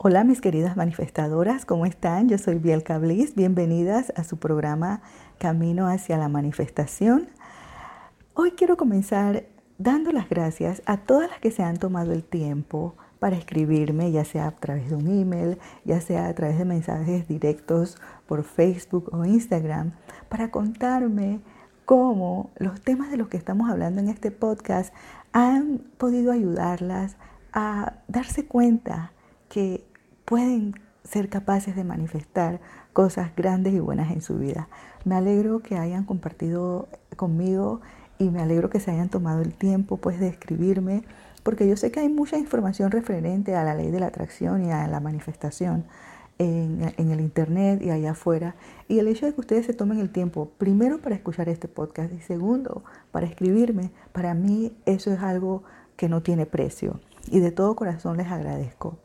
Hola mis queridas manifestadoras, ¿cómo están? Yo soy Bielka Bliss, bienvenidas a su programa Camino hacia la Manifestación. Hoy quiero comenzar dando las gracias a todas las que se han tomado el tiempo para escribirme, ya sea a través de un email, ya sea a través de mensajes directos por Facebook o Instagram, para contarme cómo los temas de los que estamos hablando en este podcast han podido ayudarlas a darse cuenta que pueden ser capaces de manifestar cosas grandes y buenas en su vida. Me alegro que hayan compartido conmigo y me alegro que se hayan tomado el tiempo pues de escribirme porque yo sé que hay mucha información referente a la ley de la atracción y a la manifestación en, en, el internet y allá afuera. Y el hecho de que ustedes se tomen el tiempo, primero para escuchar este podcast y segundo para escribirme, para mí eso es algo que no tiene precio. Y de todo corazón les agradezco.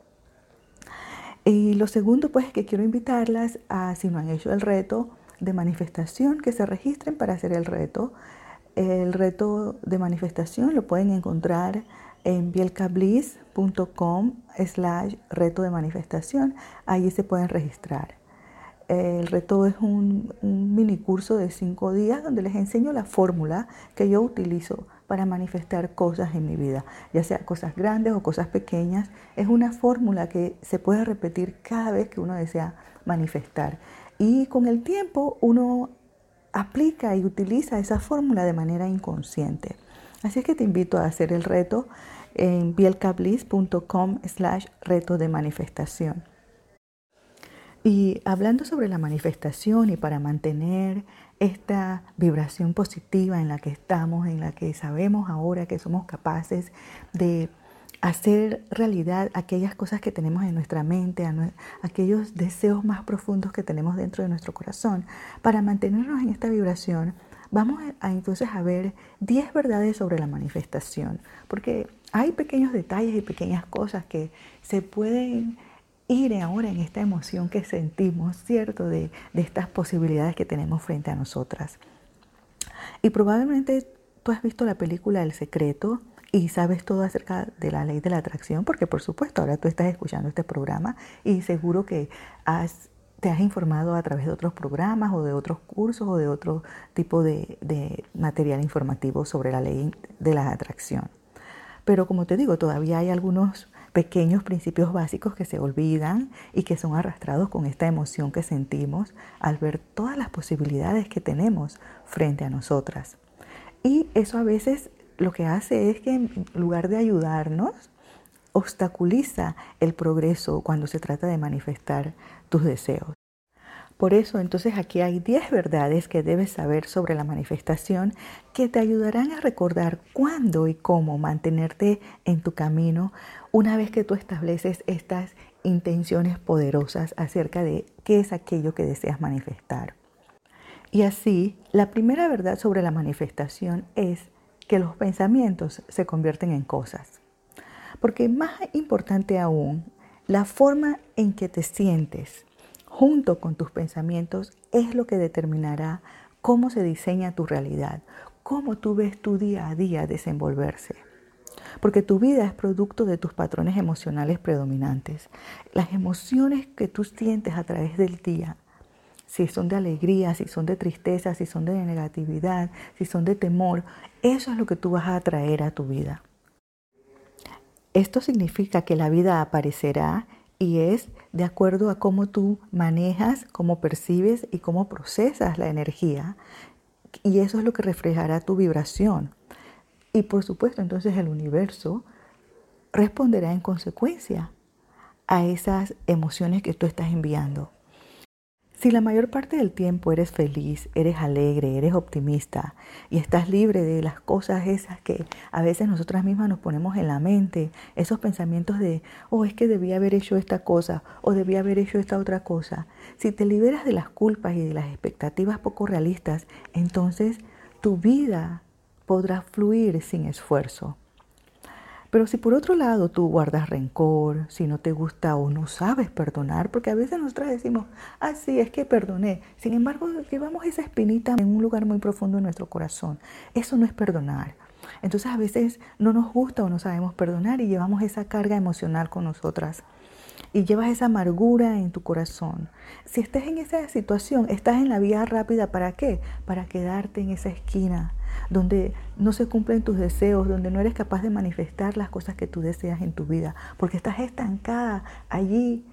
Y lo segundo, pues, es que quiero invitarlas a, si no han hecho el reto de manifestación, que se registren para hacer el reto. El reto de manifestación lo pueden encontrar en bielcabliss.com slash reto de manifestación. Allí se pueden registrar. El reto es un, un mini curso de cinco días donde les enseño la fórmula que yo utilizo para manifestar cosas en mi vida, ya sea cosas grandes o cosas pequeñas. Es una fórmula que se puede repetir cada vez que uno desea manifestar. Y con el tiempo uno aplica y utiliza esa fórmula de manera inconsciente. Así es que te invito a hacer el reto en bielcabliss.com slash reto de manifestación. Y hablando sobre la manifestación y para mantener esta vibración positiva en la que estamos, en la que sabemos ahora que somos capaces de hacer realidad aquellas cosas que tenemos en nuestra mente, aquellos deseos más profundos que tenemos dentro de nuestro corazón. Para mantenernos en esta vibración, vamos a, entonces a ver 10 verdades sobre la manifestación, porque hay pequeños detalles y pequeñas cosas que se pueden ir ahora en esta emoción que sentimos, ¿cierto? De, de estas posibilidades que tenemos frente a nosotras. Y probablemente tú has visto la película El Secreto y sabes todo acerca de la ley de la atracción, porque por supuesto ahora tú estás escuchando este programa y seguro que has, te has informado a través de otros programas o de otros cursos o de otro tipo de, de material informativo sobre la ley de la atracción. Pero como te digo, todavía hay algunos pequeños principios básicos que se olvidan y que son arrastrados con esta emoción que sentimos al ver todas las posibilidades que tenemos frente a nosotras. Y eso a veces lo que hace es que en lugar de ayudarnos, obstaculiza el progreso cuando se trata de manifestar tus deseos. Por eso entonces aquí hay 10 verdades que debes saber sobre la manifestación que te ayudarán a recordar cuándo y cómo mantenerte en tu camino una vez que tú estableces estas intenciones poderosas acerca de qué es aquello que deseas manifestar. Y así, la primera verdad sobre la manifestación es que los pensamientos se convierten en cosas. Porque más importante aún, la forma en que te sientes junto con tus pensamientos es lo que determinará cómo se diseña tu realidad, cómo tú ves tu día a día desenvolverse. Porque tu vida es producto de tus patrones emocionales predominantes. Las emociones que tú sientes a través del día, si son de alegría, si son de tristeza, si son de negatividad, si son de temor, eso es lo que tú vas a atraer a tu vida. Esto significa que la vida aparecerá y es de acuerdo a cómo tú manejas, cómo percibes y cómo procesas la energía. Y eso es lo que reflejará tu vibración. Y por supuesto, entonces el universo responderá en consecuencia a esas emociones que tú estás enviando. Si la mayor parte del tiempo eres feliz, eres alegre, eres optimista y estás libre de las cosas esas que a veces nosotras mismas nos ponemos en la mente, esos pensamientos de, oh, es que debía haber hecho esta cosa o debía haber hecho esta otra cosa, si te liberas de las culpas y de las expectativas poco realistas, entonces tu vida podrá fluir sin esfuerzo. Pero si por otro lado tú guardas rencor, si no te gusta o no sabes perdonar, porque a veces nosotros decimos, ah, sí, es que perdoné. Sin embargo, llevamos esa espinita en un lugar muy profundo en nuestro corazón. Eso no es perdonar. Entonces a veces no nos gusta o no sabemos perdonar y llevamos esa carga emocional con nosotras. y llevas esa amargura en tu corazón. Si estás en esa situación, estás en la vía rápida, ¿para qué? Para quedarte en esa esquina donde no se cumplen tus deseos, donde no eres capaz de manifestar las cosas que tú deseas en tu vida, porque estás estancada allí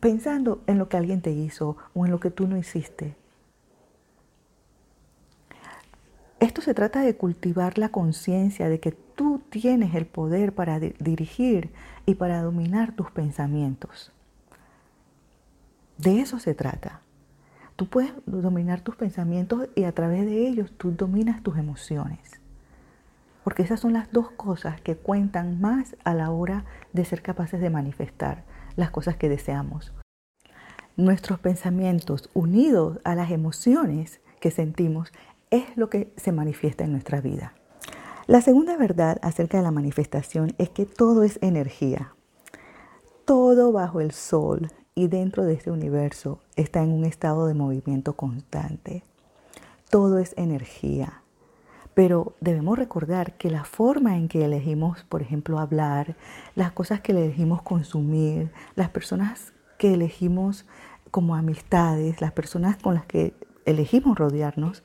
pensando en lo que alguien te hizo o en lo que tú no hiciste. Esto se trata de cultivar la conciencia de que tú tienes el poder para dirigir y para dominar tus pensamientos. De eso se trata. Tú puedes dominar tus pensamientos y a través de ellos tú dominas tus emociones. Porque esas son las dos cosas que cuentan más a la hora de ser capaces de manifestar las cosas que deseamos. Nuestros pensamientos unidos a las emociones que sentimos es lo que se manifiesta en nuestra vida. La segunda verdad acerca de la manifestación es que todo es energía. Todo bajo el sol y dentro de este universo está en un estado de movimiento constante. Todo es energía. Pero debemos recordar que la forma en que elegimos, por ejemplo, hablar, las cosas que elegimos consumir, las personas que elegimos como amistades, las personas con las que elegimos rodearnos,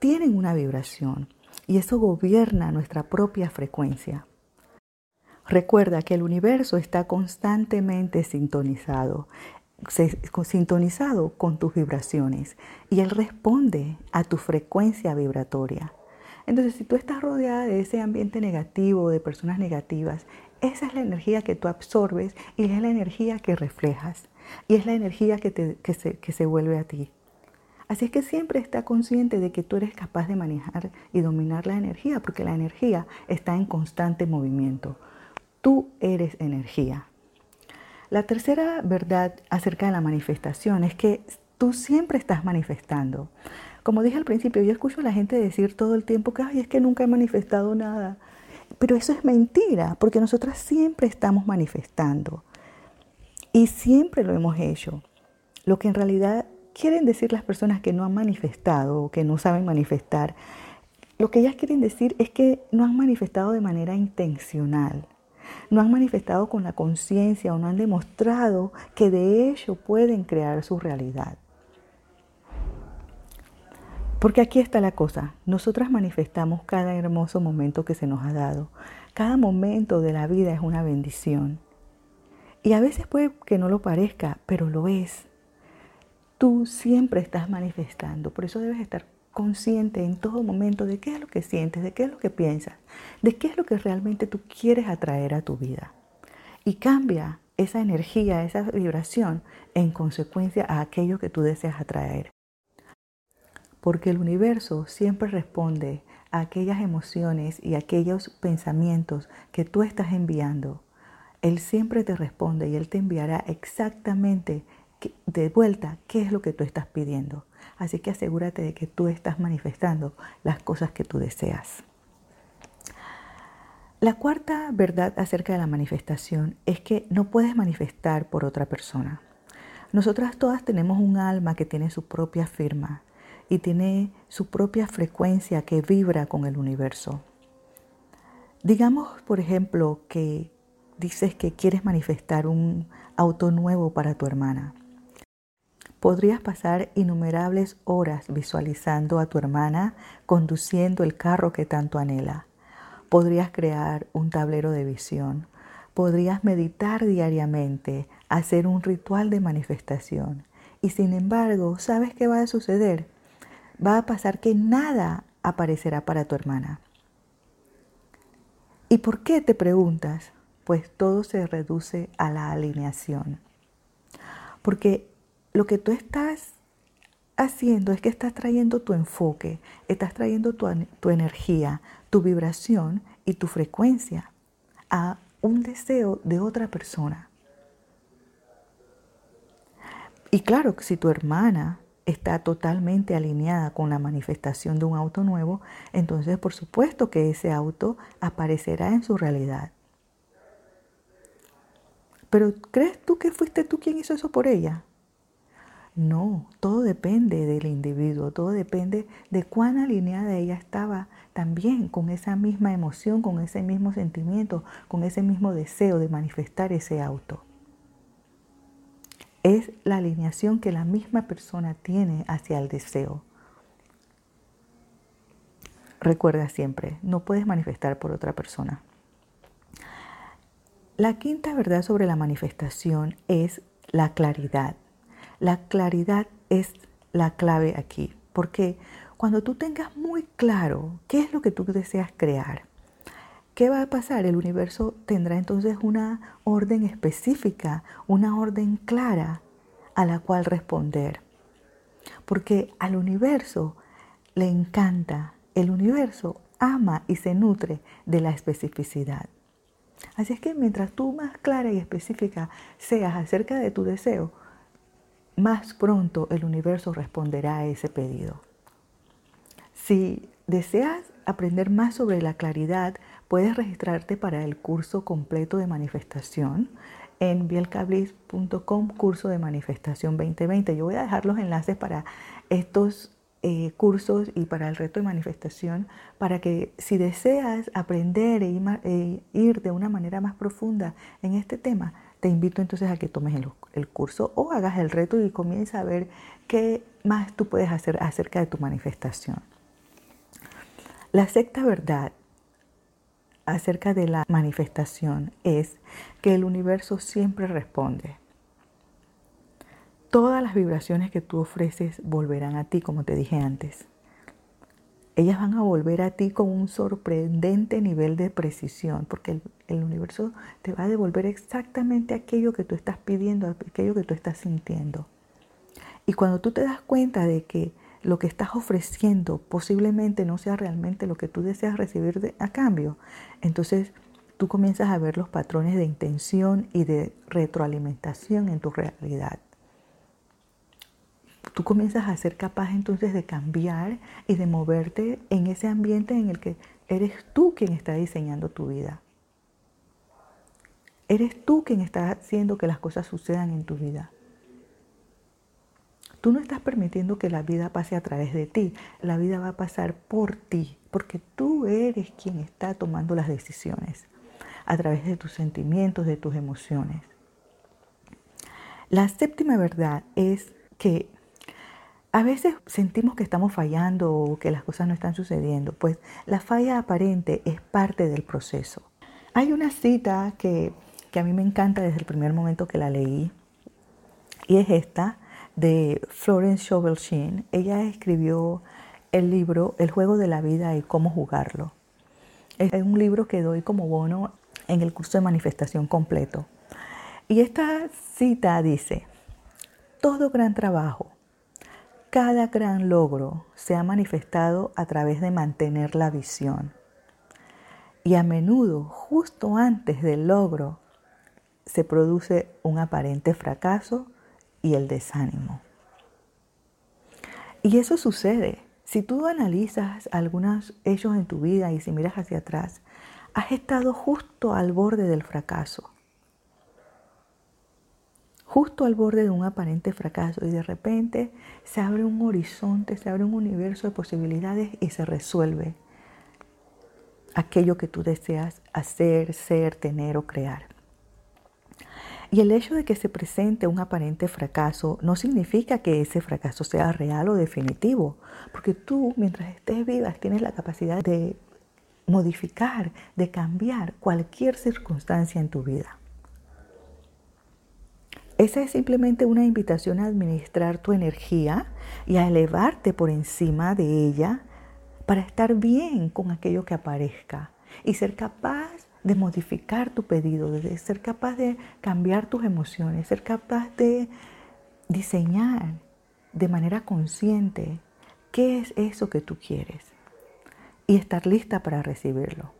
tienen una vibración y eso gobierna nuestra propia frecuencia. Recuerda que el universo está constantemente sintonizado, sintonizado con tus vibraciones y él responde a tu frecuencia vibratoria. Entonces, si tú estás rodeada de ese ambiente negativo, de personas negativas, esa es la energía que tú absorbes y es la energía que reflejas y es la energía que, se, que se vuelve a ti. Así es que siempre está consciente de que tú eres capaz de manejar y dominar la energía, porque la energía está en constante movimiento. Tú eres energía. La tercera verdad acerca de la manifestación es que tú siempre estás manifestando. Como dije al principio, yo escucho a la gente decir todo el tiempo que Ay, es que nunca he manifestado nada. Pero eso es mentira, porque nosotras siempre estamos manifestando. Y siempre lo hemos hecho. Lo que en realidad quieren decir las personas que no han manifestado o que no saben manifestar, lo que ellas quieren decir es que no han manifestado de manera intencional no han manifestado con la conciencia o no han demostrado que de ello pueden crear su realidad. Porque aquí está la cosa, nosotras manifestamos cada hermoso momento que se nos ha dado. Cada momento de la vida es una bendición. Y a veces puede que no lo parezca, pero lo es. Tú siempre estás manifestando, por eso debes estar consciente en todo momento de qué es lo que sientes, de qué es lo que piensas, de qué es lo que realmente tú quieres atraer a tu vida. Y cambia esa energía, esa vibración en consecuencia a aquello que tú deseas atraer. Porque el universo siempre responde a aquellas emociones y aquellos pensamientos que tú estás enviando. Él siempre te responde y Él te enviará exactamente de vuelta qué es lo que tú estás pidiendo. Así que asegúrate de que tú estás manifestando las cosas que tú deseas. La cuarta verdad acerca de la manifestación es que no puedes manifestar por otra persona. Nosotras todas tenemos un alma que tiene su propia firma y tiene su propia frecuencia que vibra con el universo. Digamos, por ejemplo, que dices que quieres manifestar un auto nuevo para tu hermana. Podrías pasar innumerables horas visualizando a tu hermana conduciendo el carro que tanto anhela. Podrías crear un tablero de visión. Podrías meditar diariamente, hacer un ritual de manifestación. Y sin embargo, ¿sabes qué va a suceder? Va a pasar que nada aparecerá para tu hermana. ¿Y por qué te preguntas? Pues todo se reduce a la alineación. Porque lo que tú estás haciendo es que estás trayendo tu enfoque, estás trayendo tu, tu, energía, tu vibración y tu frecuencia a un deseo de otra persona. Y claro, si tu hermana está totalmente alineada con la manifestación de un auto nuevo, entonces por supuesto que ese auto aparecerá en su realidad. Pero ¿crees tú que fuiste tú quien hizo eso por ella? No, todo depende del individuo, todo depende de cuán alineada ella estaba también con esa misma emoción, con ese mismo sentimiento, con ese mismo deseo de manifestar ese auto. es la alineación que la misma persona tiene hacia el deseo. Recuerda siempre, no puedes manifestar por otra persona. La quinta verdad sobre la manifestación es la claridad. La claridad es la clave aquí, porque cuando tú tengas muy claro qué es lo que tú deseas crear, ¿qué va a pasar? El universo tendrá entonces una orden específica, una orden clara a la cual responder. Porque al universo le encanta el universo ama y se nutre de la especificidad. Así es que mientras tú más clara y específica seas acerca de tu deseo, más pronto el universo responderá a ese pedido. Si deseas aprender más sobre la claridad, puedes registrarte para el curso completo de manifestación en bielcablis.com, curso de manifestación 2020. Yo voy a dejar los enlaces para estos eh, cursos y para el reto de manifestación, para que si deseas aprender e, e ir, de una manera más profunda en este tema, te invito entonces a que tomes el, el curso o hagas el reto y comiences a ver qué más tú puedes hacer acerca de tu manifestación. La sexta verdad acerca de la manifestación es que el universo siempre responde todas las vibraciones que tú ofreces volverán a ti, como te dije antes. Ellas van a volver a ti con un sorprendente nivel de precisión, porque el, universo te va a devolver exactamente aquello que tú estás pidiendo, aquello que tú estás sintiendo. Y cuando tú te das cuenta de que lo que estás ofreciendo posiblemente no sea realmente lo que tú deseas recibir a cambio, entonces tú comienzas a ver los patrones de intención y de retroalimentación en tu realidad tú comienzas a ser capaz entonces de cambiar y de moverte en ese ambiente en el que eres tú quien está diseñando tu vida. Eres tú quien está haciendo que las cosas sucedan en tu vida. Tú no estás permitiendo que la vida pase a través de ti, la vida va a pasar por ti, porque tú eres quien está tomando las decisiones a través de tus sentimientos, de tus emociones. La séptima verdad es que a veces sentimos que estamos fallando o que las cosas no están sucediendo, pues la falla aparente es parte del proceso. Hay una cita que, a mí me encanta desde el primer momento que la leí y es esta de Florence Scovel Ella escribió el libro El juego de la vida y cómo jugarlo. Es un libro que doy como bono en el curso de manifestación completo. Y esta cita dice, todo gran trabajo cada gran logro se ha manifestado a través de mantener la visión. Y a menudo, justo antes del logro, se produce un aparente fracaso y el desánimo. Y eso sucede. Si tú analizas algunos hechos en tu vida y si miras hacia atrás, has estado justo al borde del fracaso justo al borde de un aparente fracaso y de repente se abre un horizonte, se abre un universo de posibilidades y se resuelve aquello que tú deseas hacer, ser, tener o crear. Y el hecho de que se presente un aparente fracaso no significa que ese fracaso sea real o definitivo, porque tú mientras estés vivas tienes la capacidad de modificar, de cambiar cualquier circunstancia en tu vida. Esa es simplemente una invitación a administrar tu energía y a elevarte por encima de ella para estar bien con aquello que aparezca y ser capaz de modificar tu pedido, de ser capaz de cambiar tus emociones, ser capaz de diseñar de manera consciente qué es eso que tú quieres y estar lista para recibirlo.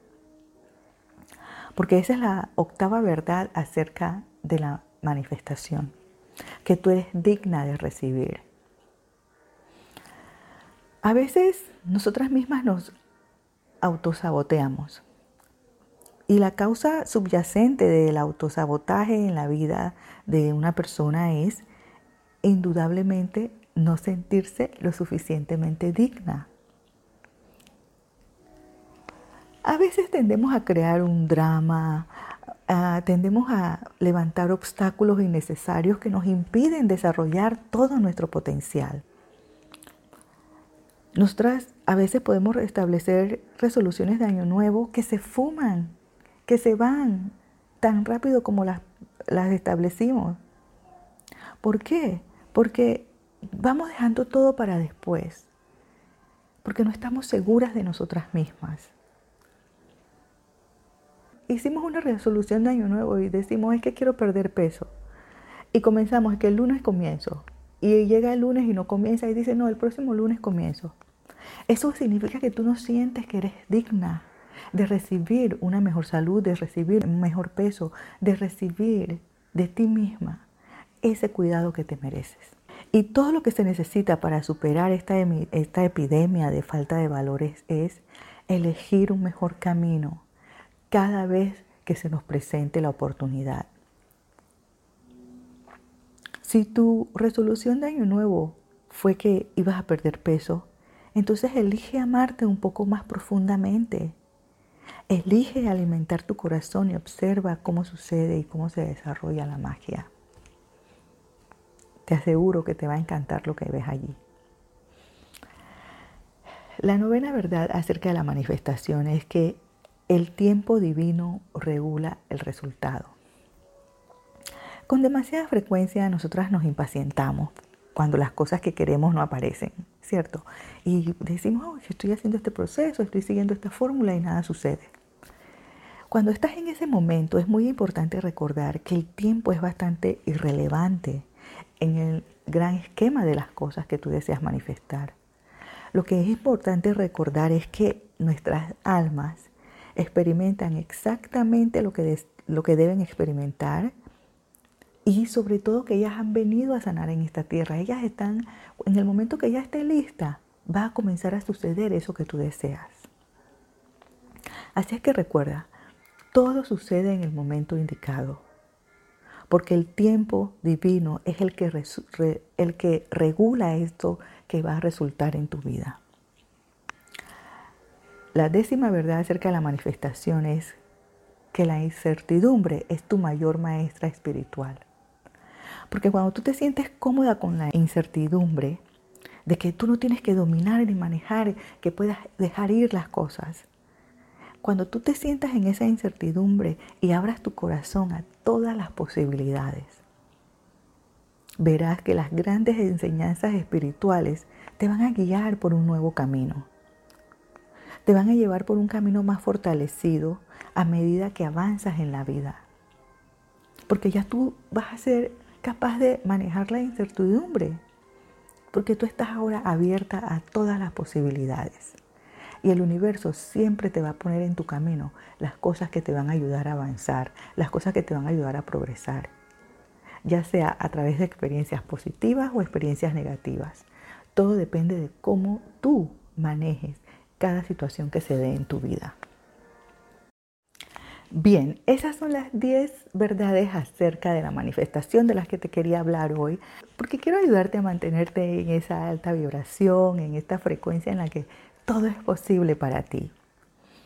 Porque esa es la octava verdad acerca de la manifestación que tú eres digna de recibir. A veces nosotras mismas nos autosaboteamos y la causa subyacente del autosabotaje en la vida de una persona es indudablemente no sentirse lo suficientemente digna. A veces tendemos a crear un drama, ah, tendemos a levantar obstáculos innecesarios que nos impiden desarrollar todo nuestro potencial. Nosotras a veces podemos establecer resoluciones de año nuevo que se fuman, que se van tan rápido como las, las establecimos. ¿Por qué? Porque vamos dejando todo para después, porque no estamos seguras de nosotras mismas. Hicimos una resolución de año nuevo y decimos, es que quiero perder peso. Y comenzamos, que el lunes comienzo. Y llega el lunes y no comienza y dice, no, el próximo lunes comienzo. Eso significa que tú no sientes que eres digna de recibir una mejor salud, de recibir un mejor peso, de recibir de ti misma ese cuidado que te mereces. Y todo lo que se necesita para superar esta, esta epidemia de falta de valores es elegir un mejor camino cada vez que se nos presente la oportunidad. Si tu resolución de año nuevo fue que ibas a perder peso, entonces elige amarte un poco más profundamente. Elige alimentar tu corazón y observa cómo sucede y cómo se desarrolla la magia. Te aseguro que te va a encantar lo que ves allí. La novena verdad acerca de la manifestación es que el tiempo divino regula el resultado. Con demasiada frecuencia nosotras nos impacientamos cuando las cosas que queremos no aparecen, ¿cierto? Y decimos, oh, estoy haciendo este proceso, estoy siguiendo esta fórmula y nada sucede. Cuando estás en ese momento es muy importante recordar que el tiempo es bastante irrelevante en el gran esquema de las cosas que tú deseas manifestar. Lo que es importante recordar es que nuestras almas experimentan exactamente lo que, lo que deben experimentar y sobre todo que ellas han venido a sanar en esta tierra. Ellas están, en el momento que ella esté lista, va a comenzar a suceder eso que tú deseas. Así es que recuerda, todo sucede en el momento indicado, porque el tiempo divino es el que, el que regula esto que va a resultar en tu vida. La décima verdad acerca de la manifestación es que la incertidumbre es tu mayor maestra espiritual. Porque cuando tú te sientes cómoda con la incertidumbre de que tú no tienes que dominar ni manejar, que puedas dejar ir las cosas, cuando tú te sientas en esa incertidumbre y abras tu corazón a todas las posibilidades, verás que las grandes enseñanzas espirituales te van a guiar por un nuevo camino. Te van a llevar por un camino más fortalecido a medida que avanzas en la vida. Porque ya tú vas a ser capaz de manejar la incertidumbre, porque tú estás ahora abierta a todas las posibilidades. Y el universo siempre te va a poner en tu camino las cosas que te van a ayudar a avanzar, las cosas que te van a ayudar a progresar, ya sea a través de experiencias positivas o experiencias negativas. Todo depende de cómo tú manejes cada situación que se dé en tu vida. Bien, esas son las 10 verdades acerca de la manifestación de las que te quería hablar hoy, porque quiero ayudarte a mantenerte en esa alta vibración, en esta frecuencia en la que todo es posible para ti.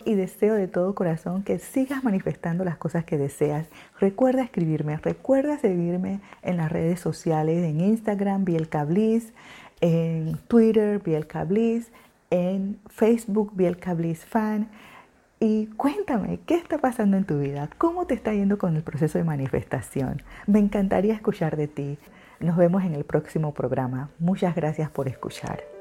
Y deseo de todo corazón que sigas manifestando las cosas que deseas. Recuerda escribirme, recuerda seguirme en las redes sociales, en Instagram, Bielcablis, en Twitter, Bielcablis, en Facebook, Bielcablis Fan y cuéntame, ¿qué está pasando en tu vida? ¿Cómo te está yendo con el proceso de manifestación? Me encantaría escuchar de ti. Nos vemos en el próximo programa. Muchas gracias por escuchar.